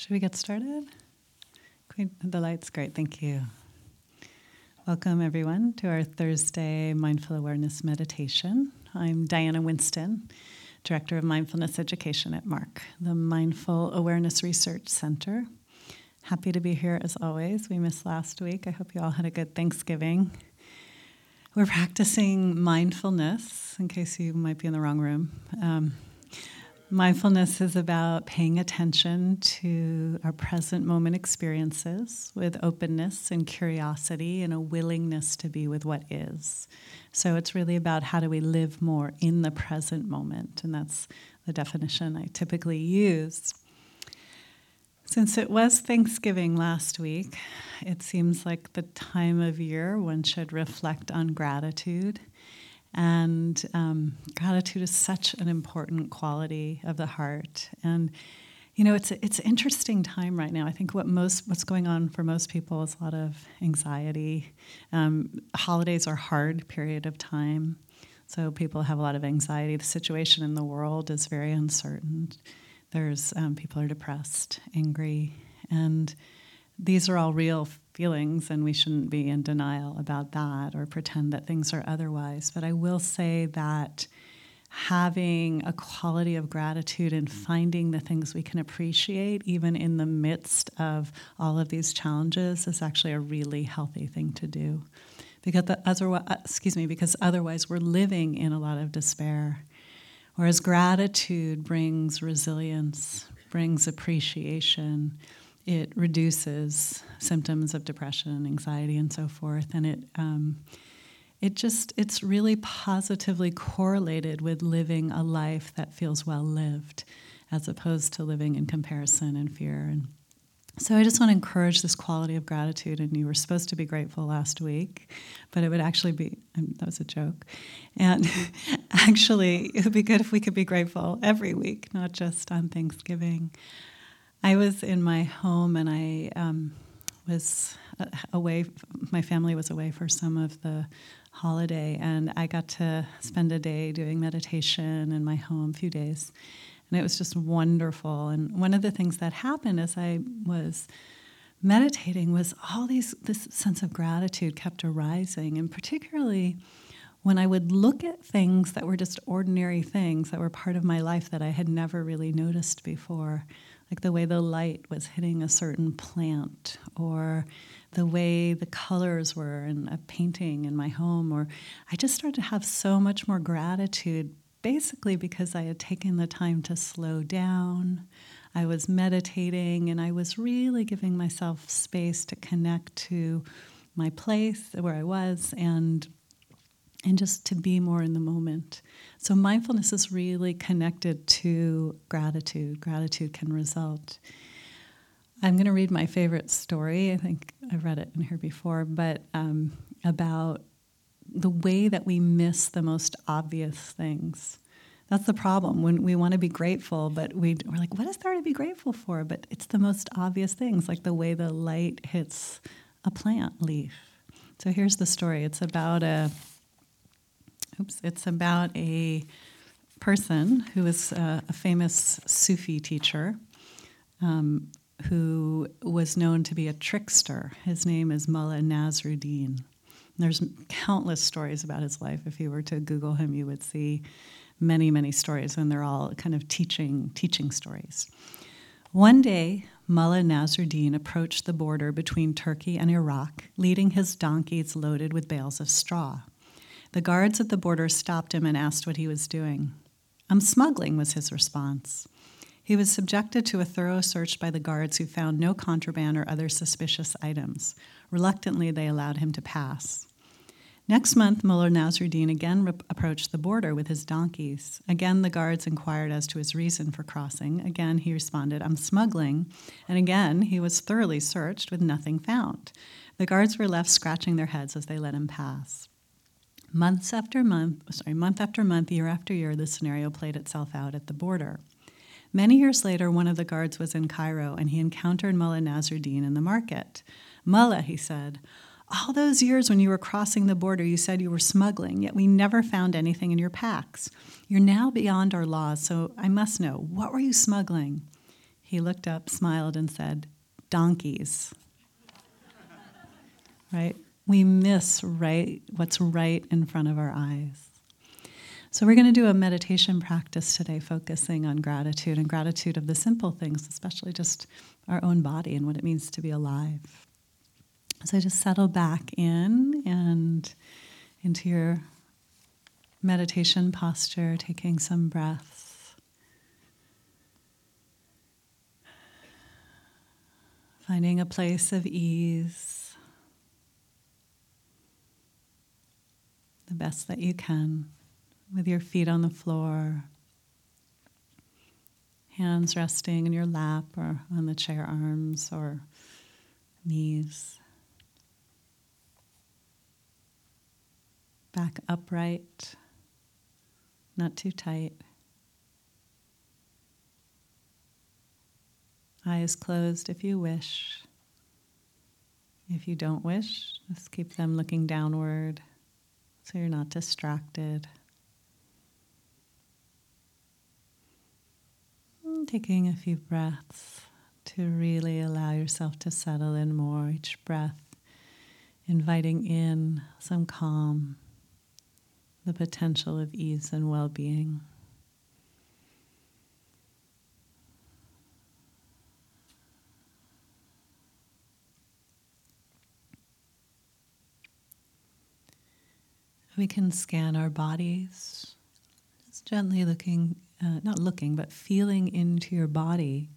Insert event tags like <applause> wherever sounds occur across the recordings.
Should we get started? The light's great, thank you. Welcome, everyone, to our Thursday Mindful Awareness Meditation. I'm Diana Winston, Director of Mindfulness Education at MARC, the Mindful Awareness Research Center. Happy to be here as always. We missed last week. I hope you all had a good Thanksgiving. We're practicing mindfulness, in case you might be in the wrong room. Um, Mindfulness is about paying attention to our present moment experiences with openness and curiosity and a willingness to be with what is. So it's really about how do we live more in the present moment, and that's the definition I typically use. Since it was Thanksgiving last week, it seems like the time of year one should reflect on gratitude and um, gratitude is such an important quality of the heart. And you know, it's it's an interesting time right now. I think what most what's going on for most people is a lot of anxiety. Um, holidays are hard period of time, so people have a lot of anxiety. The situation in the world is very uncertain. There's um, people are depressed, angry, and these are all real feelings, and we shouldn't be in denial about that or pretend that things are otherwise. But I will say that having a quality of gratitude and mm-hmm. finding the things we can appreciate, even in the midst of all of these challenges, is actually a really healthy thing to do. Because the otherwise, uh, excuse me, because otherwise we're living in a lot of despair. Whereas gratitude brings resilience, brings appreciation, it reduces symptoms of depression, and anxiety, and so forth, and it um, it just it's really positively correlated with living a life that feels well lived, as opposed to living in comparison and fear. And so I just want to encourage this quality of gratitude. And you were supposed to be grateful last week, but it would actually be um, that was a joke. And <laughs> actually, it would be good if we could be grateful every week, not just on Thanksgiving. I was in my home and I um, was uh, away, my family was away for some of the holiday, and I got to spend a day doing meditation in my home, a few days. And it was just wonderful. And one of the things that happened as I was meditating was all these this sense of gratitude kept arising, and particularly when I would look at things that were just ordinary things that were part of my life that I had never really noticed before like the way the light was hitting a certain plant or the way the colors were in a painting in my home or i just started to have so much more gratitude basically because i had taken the time to slow down. I was meditating and i was really giving myself space to connect to my place where i was and and just to be more in the moment. So, mindfulness is really connected to gratitude. Gratitude can result. I'm going to read my favorite story. I think I've read it in here before, but um, about the way that we miss the most obvious things. That's the problem when we want to be grateful, but we, we're like, what is there to be grateful for? But it's the most obvious things, like the way the light hits a plant leaf. So here's the story it's about a Oops, it's about a person who is a, a famous Sufi teacher um, who was known to be a trickster. His name is Mullah Nasruddin. There's countless stories about his life. If you were to Google him, you would see many, many stories, and they're all kind of teaching teaching stories. One day, Mullah Nasruddin approached the border between Turkey and Iraq, leading his donkeys loaded with bales of straw. The guards at the border stopped him and asked what he was doing. I'm smuggling, was his response. He was subjected to a thorough search by the guards who found no contraband or other suspicious items. Reluctantly, they allowed him to pass. Next month, Mullah Nasruddin again approached the border with his donkeys. Again, the guards inquired as to his reason for crossing. Again, he responded, I'm smuggling. And again, he was thoroughly searched with nothing found. The guards were left scratching their heads as they let him pass. Months after month, sorry, month after month, year after year, this scenario played itself out at the border. Many years later, one of the guards was in Cairo and he encountered Mullah Nasruddin in the market. Mullah, he said, all those years when you were crossing the border, you said you were smuggling, yet we never found anything in your packs. You're now beyond our laws, so I must know what were you smuggling? he looked up, smiled, and said, Donkeys. <laughs> right? We miss right what's right in front of our eyes. So, we're going to do a meditation practice today focusing on gratitude and gratitude of the simple things, especially just our own body and what it means to be alive. So, just settle back in and into your meditation posture, taking some breaths. Finding a place of ease, the best that you can with your feet on the floor, hands resting in your lap or on the chair arms or knees. Back upright, not too tight. Eyes closed if you wish. If you don't wish, just keep them looking downward so you're not distracted. Mm, taking a few breaths to really allow yourself to settle in more. Each breath inviting in some calm, the potential of ease and well being. We can scan our bodies, just gently looking uh, not looking, but feeling into your body.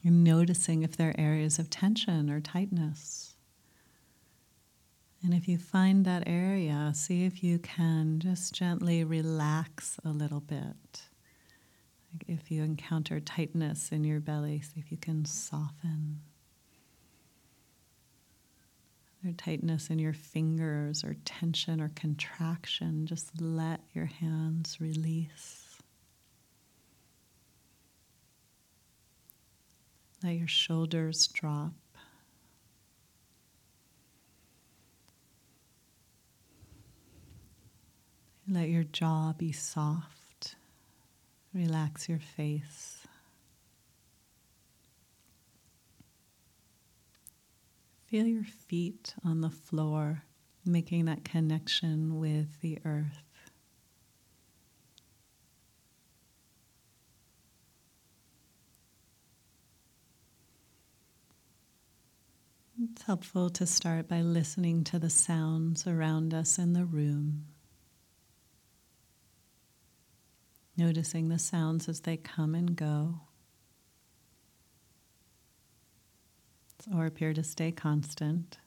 You're noticing if there are areas of tension or tightness. And if you find that area, see if you can just gently relax a little bit. Like if you encounter tightness in your belly, see if you can soften. Or tightness in your fingers, or tension or contraction, just let your hands release. Let your shoulders drop. Let your jaw be soft. Relax your face. Feel your feet on the floor, making that connection with the earth. It's helpful to start by listening to the sounds around us in the room. Noticing the sounds as they come and go, or appear to stay constant.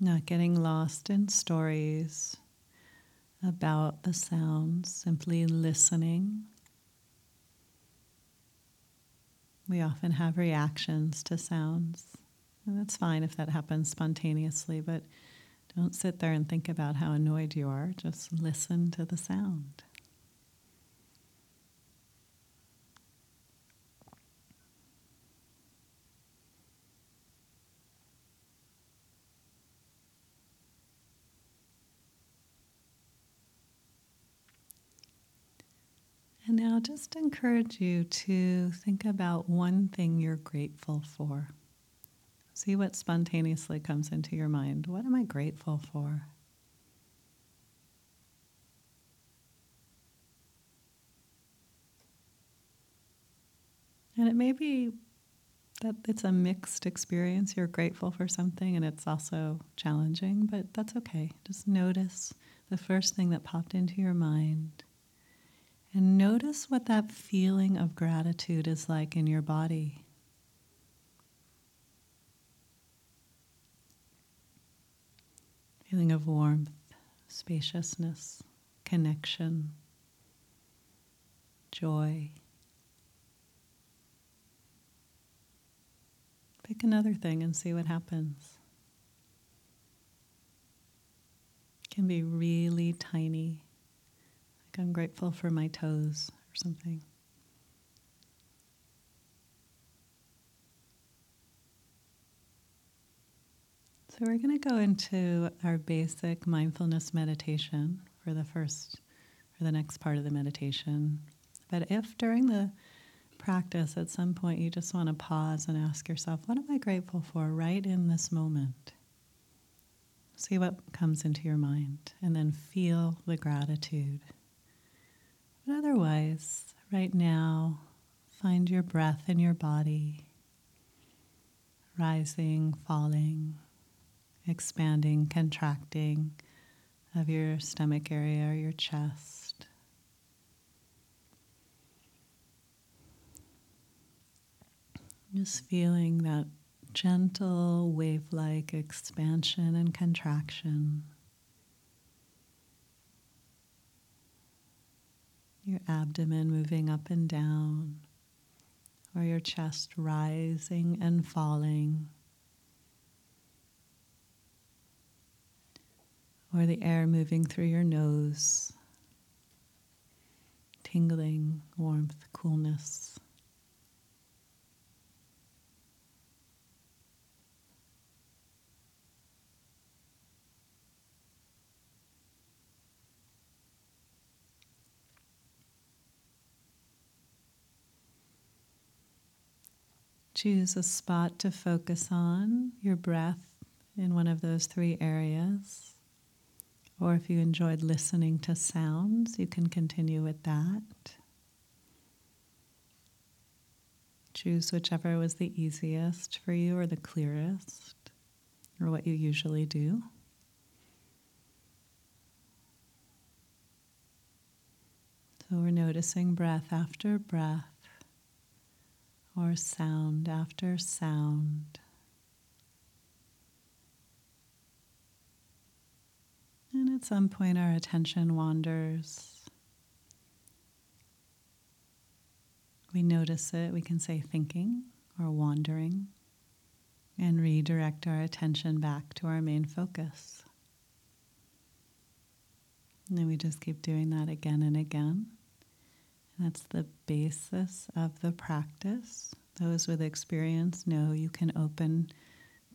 Not getting lost in stories about the sounds, simply listening. We often have reactions to sounds, and that's fine if that happens spontaneously, but don't sit there and think about how annoyed you are. Just listen to the sound. And now just encourage you to think about one thing you're grateful for. See what spontaneously comes into your mind. What am I grateful for? And it may be that it's a mixed experience. You're grateful for something and it's also challenging, but that's okay. Just notice the first thing that popped into your mind and notice what that feeling of gratitude is like in your body. Feeling of warmth, spaciousness, connection, joy. Pick another thing and see what happens. It can be really tiny Like I'm grateful for my toes or something. So, we're going to go into our basic mindfulness meditation for the first or the next part of the meditation. But if during the practice at some point you just want to pause and ask yourself, what am I grateful for right in this moment? See what comes into your mind and then feel the gratitude. But otherwise, right now, find your breath in your body, rising, falling, expanding, contracting of your stomach area or your chest. Just feeling that gentle wave like expansion and contraction. Your abdomen moving up and down, or your chest rising and falling. Or the air moving through your nose, tingling, warmth, coolness. Choose a spot to focus on, your breath in one of those three areas. Or if you enjoyed listening to sounds, you can continue with that. Choose whichever was the easiest for you or the clearest, or what you usually do. So we're noticing breath after breath or sound after sound. And at some point, our attention wanders. We notice it, we can say thinking or wandering, and redirect our attention back to our main focus. And then we just keep doing that again and again. That's the basis of the practice. Those with experience know you can open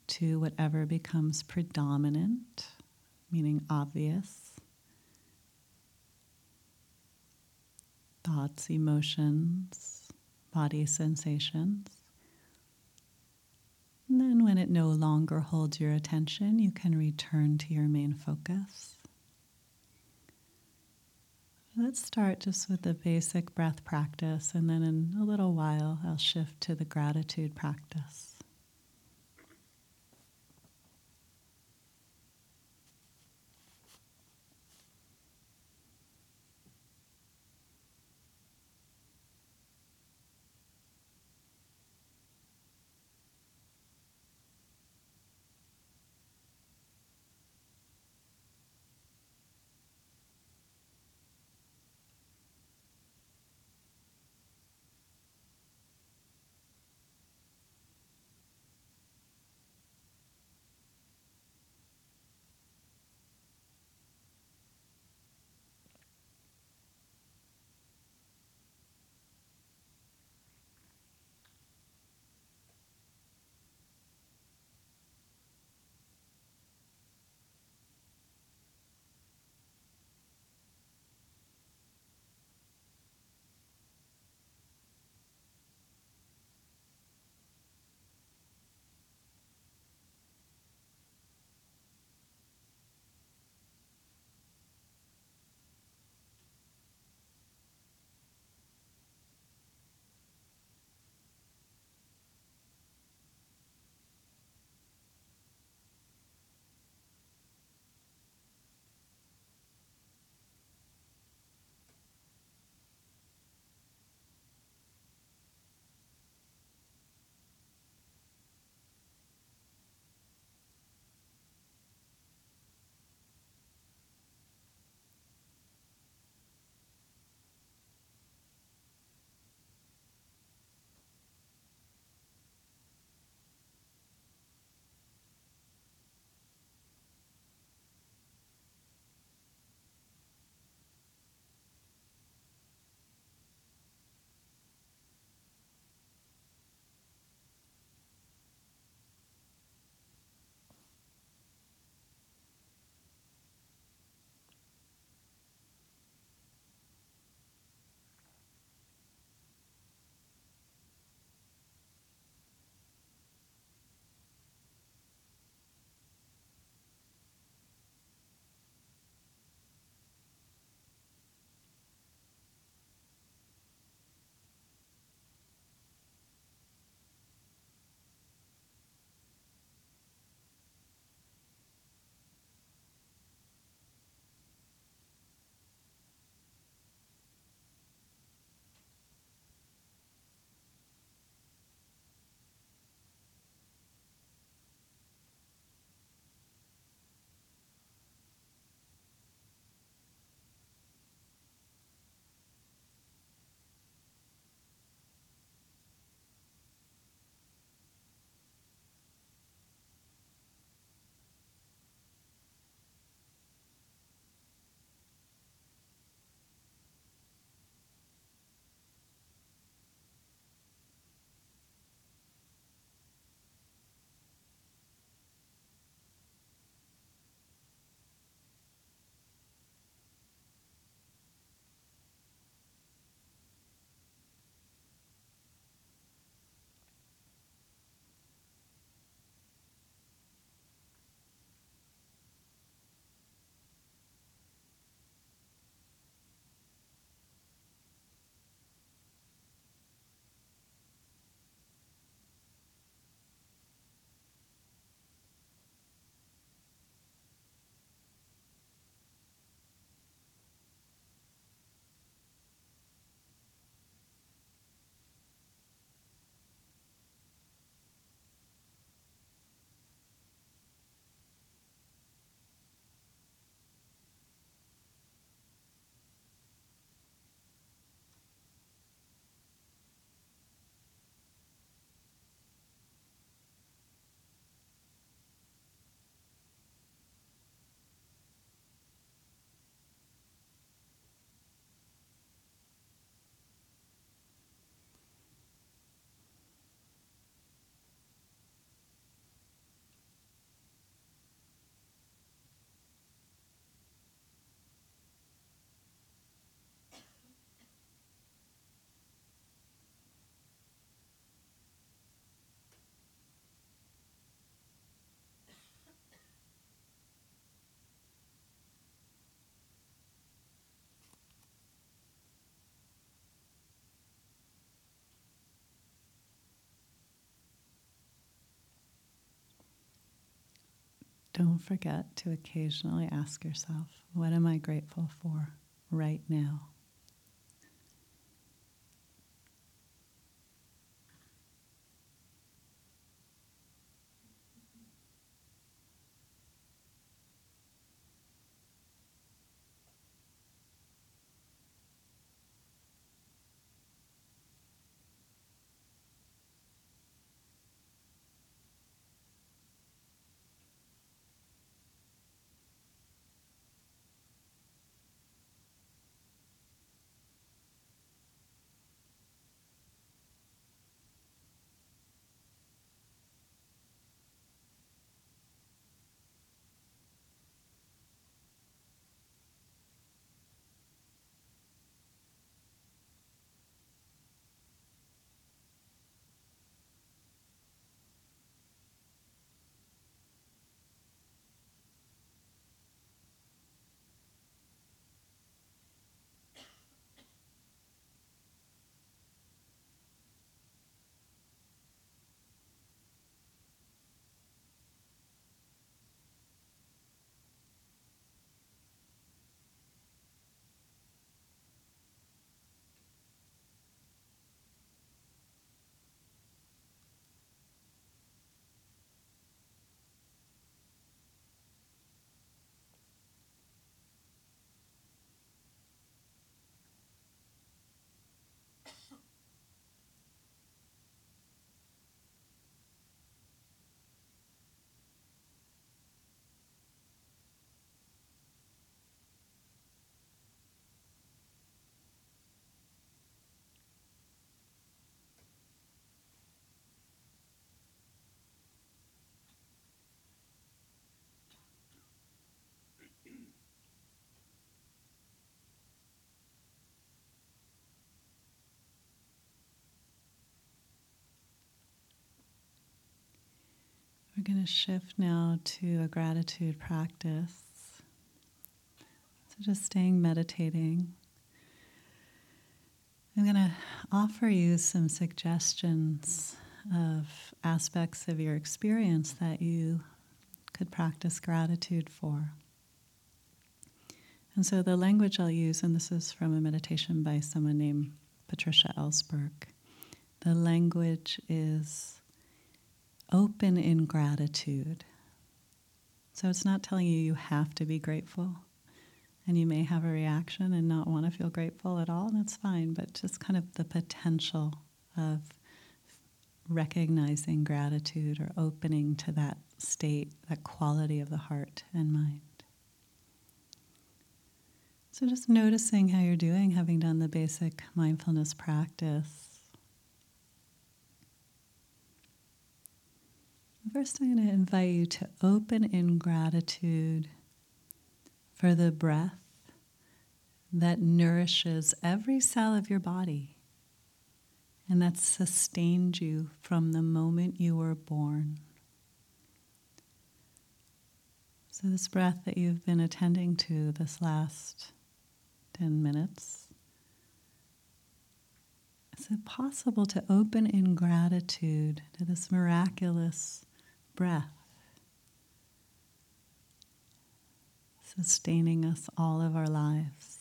to whatever becomes predominant, meaning obvious. Thoughts, emotions, body sensations. And then, when it no longer holds your attention, you can return to your main focus. Let's start just with the basic breath practice, and then in a little while, I'll shift to the gratitude practice. Don't forget to occasionally ask yourself, what am I grateful for right now? We're going to shift now to a gratitude practice. So, just staying meditating. I'm going to offer you some suggestions of aspects of your experience that you could practice gratitude for. And so, the language I'll use, and this is from a meditation by someone named Patricia Ellsberg, the language is open in gratitude. So it's not telling you you have to be grateful. And you may have a reaction and not want to feel grateful at all, and that's fine, but just kind of the potential of recognizing gratitude or opening to that state, that quality of the heart and mind. So just noticing how you're doing, having done the basic mindfulness practice First, I'm going to invite you to open in gratitude for the breath that nourishes every cell of your body and that sustained you from the moment you were born. So, this breath that you've been attending to this last 10 minutes, is it possible to open in gratitude to this miraculous breath, sustaining us all of our lives.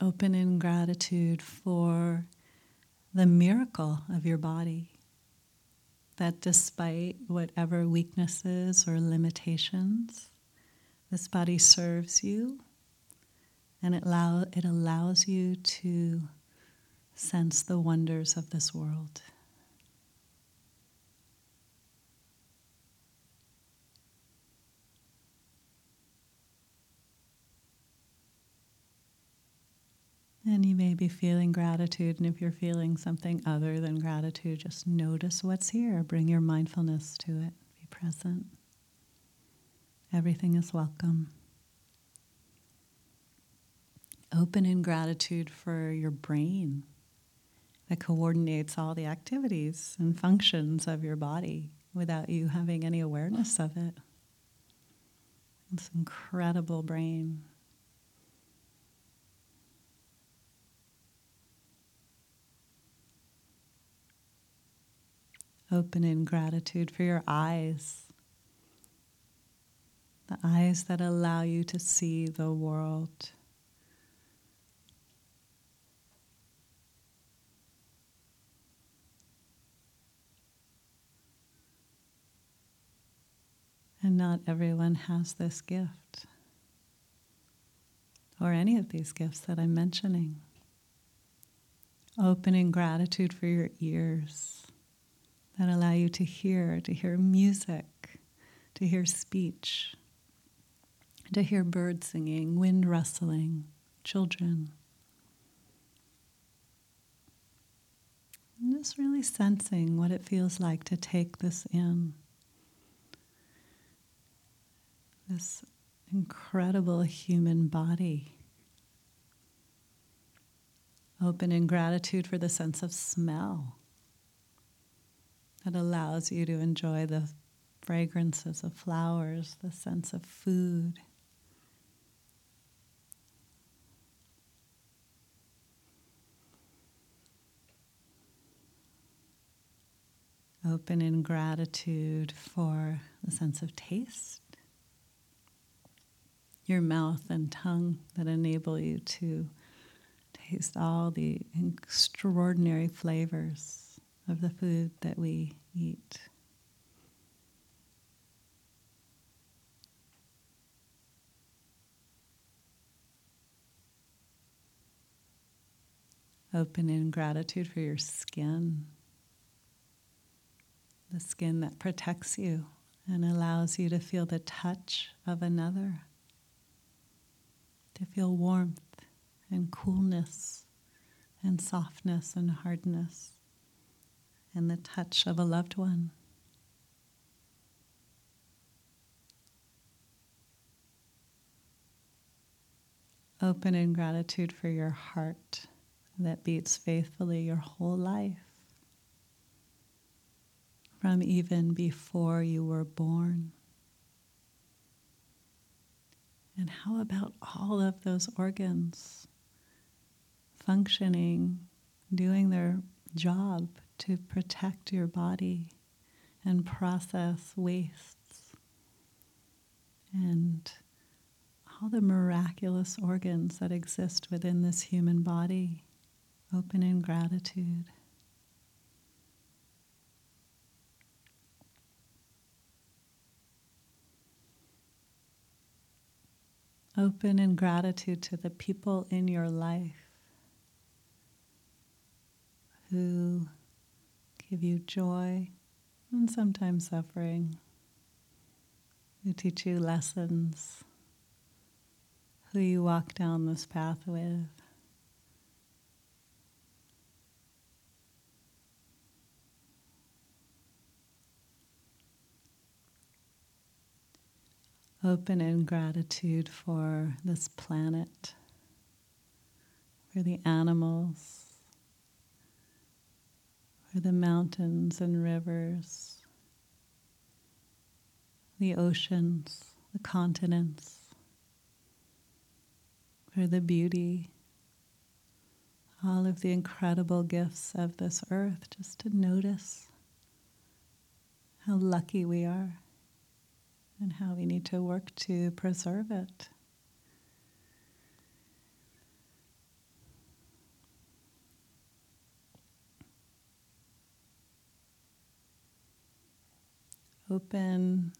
Open in gratitude for the miracle of your body. That despite whatever weaknesses or limitations, this body serves you and it, allow, it allows you to sense the wonders of this world. And you may be feeling gratitude, and if you're feeling something other than gratitude, just notice what's here. Bring your mindfulness to it. Be present. Everything is welcome Open in gratitude for your brain that coordinates all the activities and functions of your body without you having any awareness of it. This incredible brain. Open in gratitude for your eyes, the eyes that allow you to see the world. And not everyone has this gift or any of these gifts that I'm mentioning. Opening gratitude for your ears that allow you to hear, to hear music, to hear speech, to hear birds singing, wind rustling, children. And just really sensing what it feels like to take this in. This incredible human body. Open in gratitude for the sense of smell that allows you to enjoy the fragrances of flowers, the sense of food. Open in gratitude for the sense of taste your mouth and tongue that enable you to taste all the extraordinary flavors of the food that we eat. Open in gratitude for your skin, the skin that protects you and allows you to feel the touch of another to feel warmth and coolness and softness and hardness and the touch of a loved one. Open in gratitude for your heart that beats faithfully your whole life, from even before you were born. And how about all of those organs functioning, doing their job to protect your body and process wastes? And all the miraculous organs that exist within this human body, open in gratitude. Open in gratitude to the people in your life who give you joy and sometimes suffering, who teach you lessons, who you walk down this path with. Open in gratitude for this planet, for the animals, for the mountains and rivers, the oceans, the continents, for the beauty, all of the incredible gifts of this earth, just to notice how lucky we are and how we need to work to preserve it. Open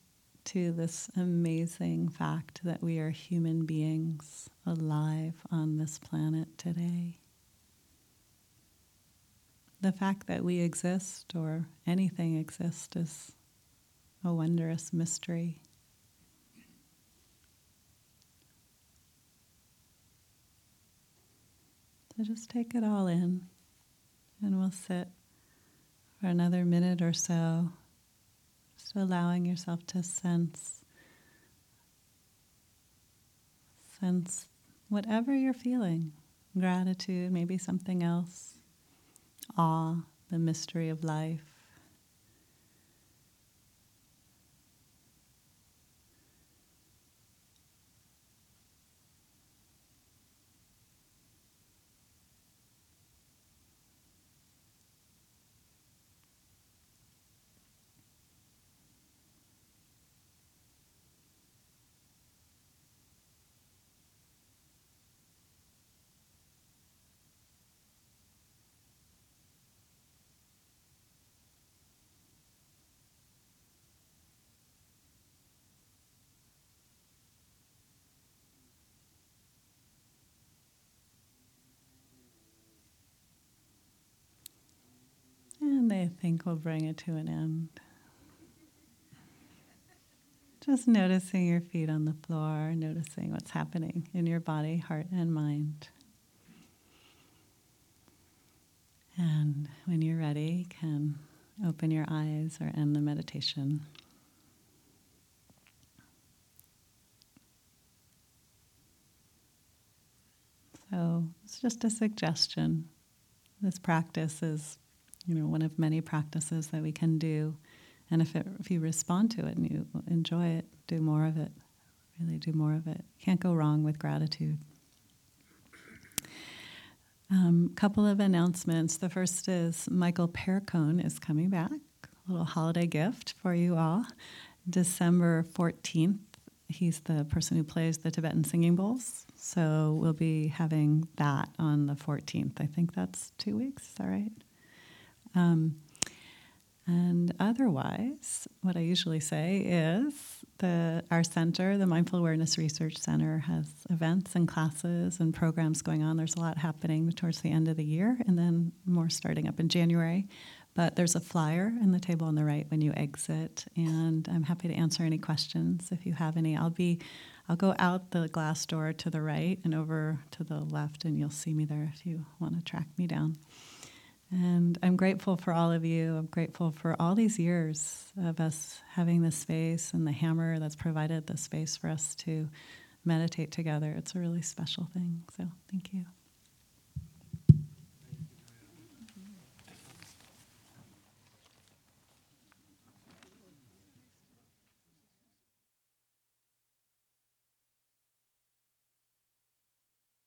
to this amazing fact that we are human beings alive on this planet today. The fact that we exist or anything exists is a wondrous mystery. So just take it all in, and we'll sit for another minute or so, just allowing yourself to sense. Sense whatever you're feeling gratitude, maybe something else, awe, the mystery of life. I think we'll bring it to an end. Just noticing your feet on the floor, noticing what's happening in your body, heart, and mind. And when you're ready, can open your eyes or end the meditation. So it's just a suggestion. This practice is, you know, one of many practices that we can do and if, it, if you respond to it and you enjoy it, do more of it. Really do more of it. Can't go wrong with gratitude. A um, couple of announcements. The first is Michael Percone is coming back. A little holiday gift for you all. December 14th, he's the person who plays the Tibetan singing bowls. So we'll be having that on the 14th. I think that's two weeks. That right? Um, and otherwise, what I usually say is the our center, the Mindful Awareness Research Center, has events and classes and programs going on. There's a lot happening towards the end of the year, and then more starting up in January. But there's a flyer in the table on the right when you exit, and I'm happy to answer any questions if you have any. I'll be, I'll go out the glass door to the right and over to the left, and you'll see me there if you want to track me down. And I'm grateful for all of you. I'm grateful for all these years of us having this space and the Hammer that's provided the space for us to meditate together. It's a really special thing. So, thank you.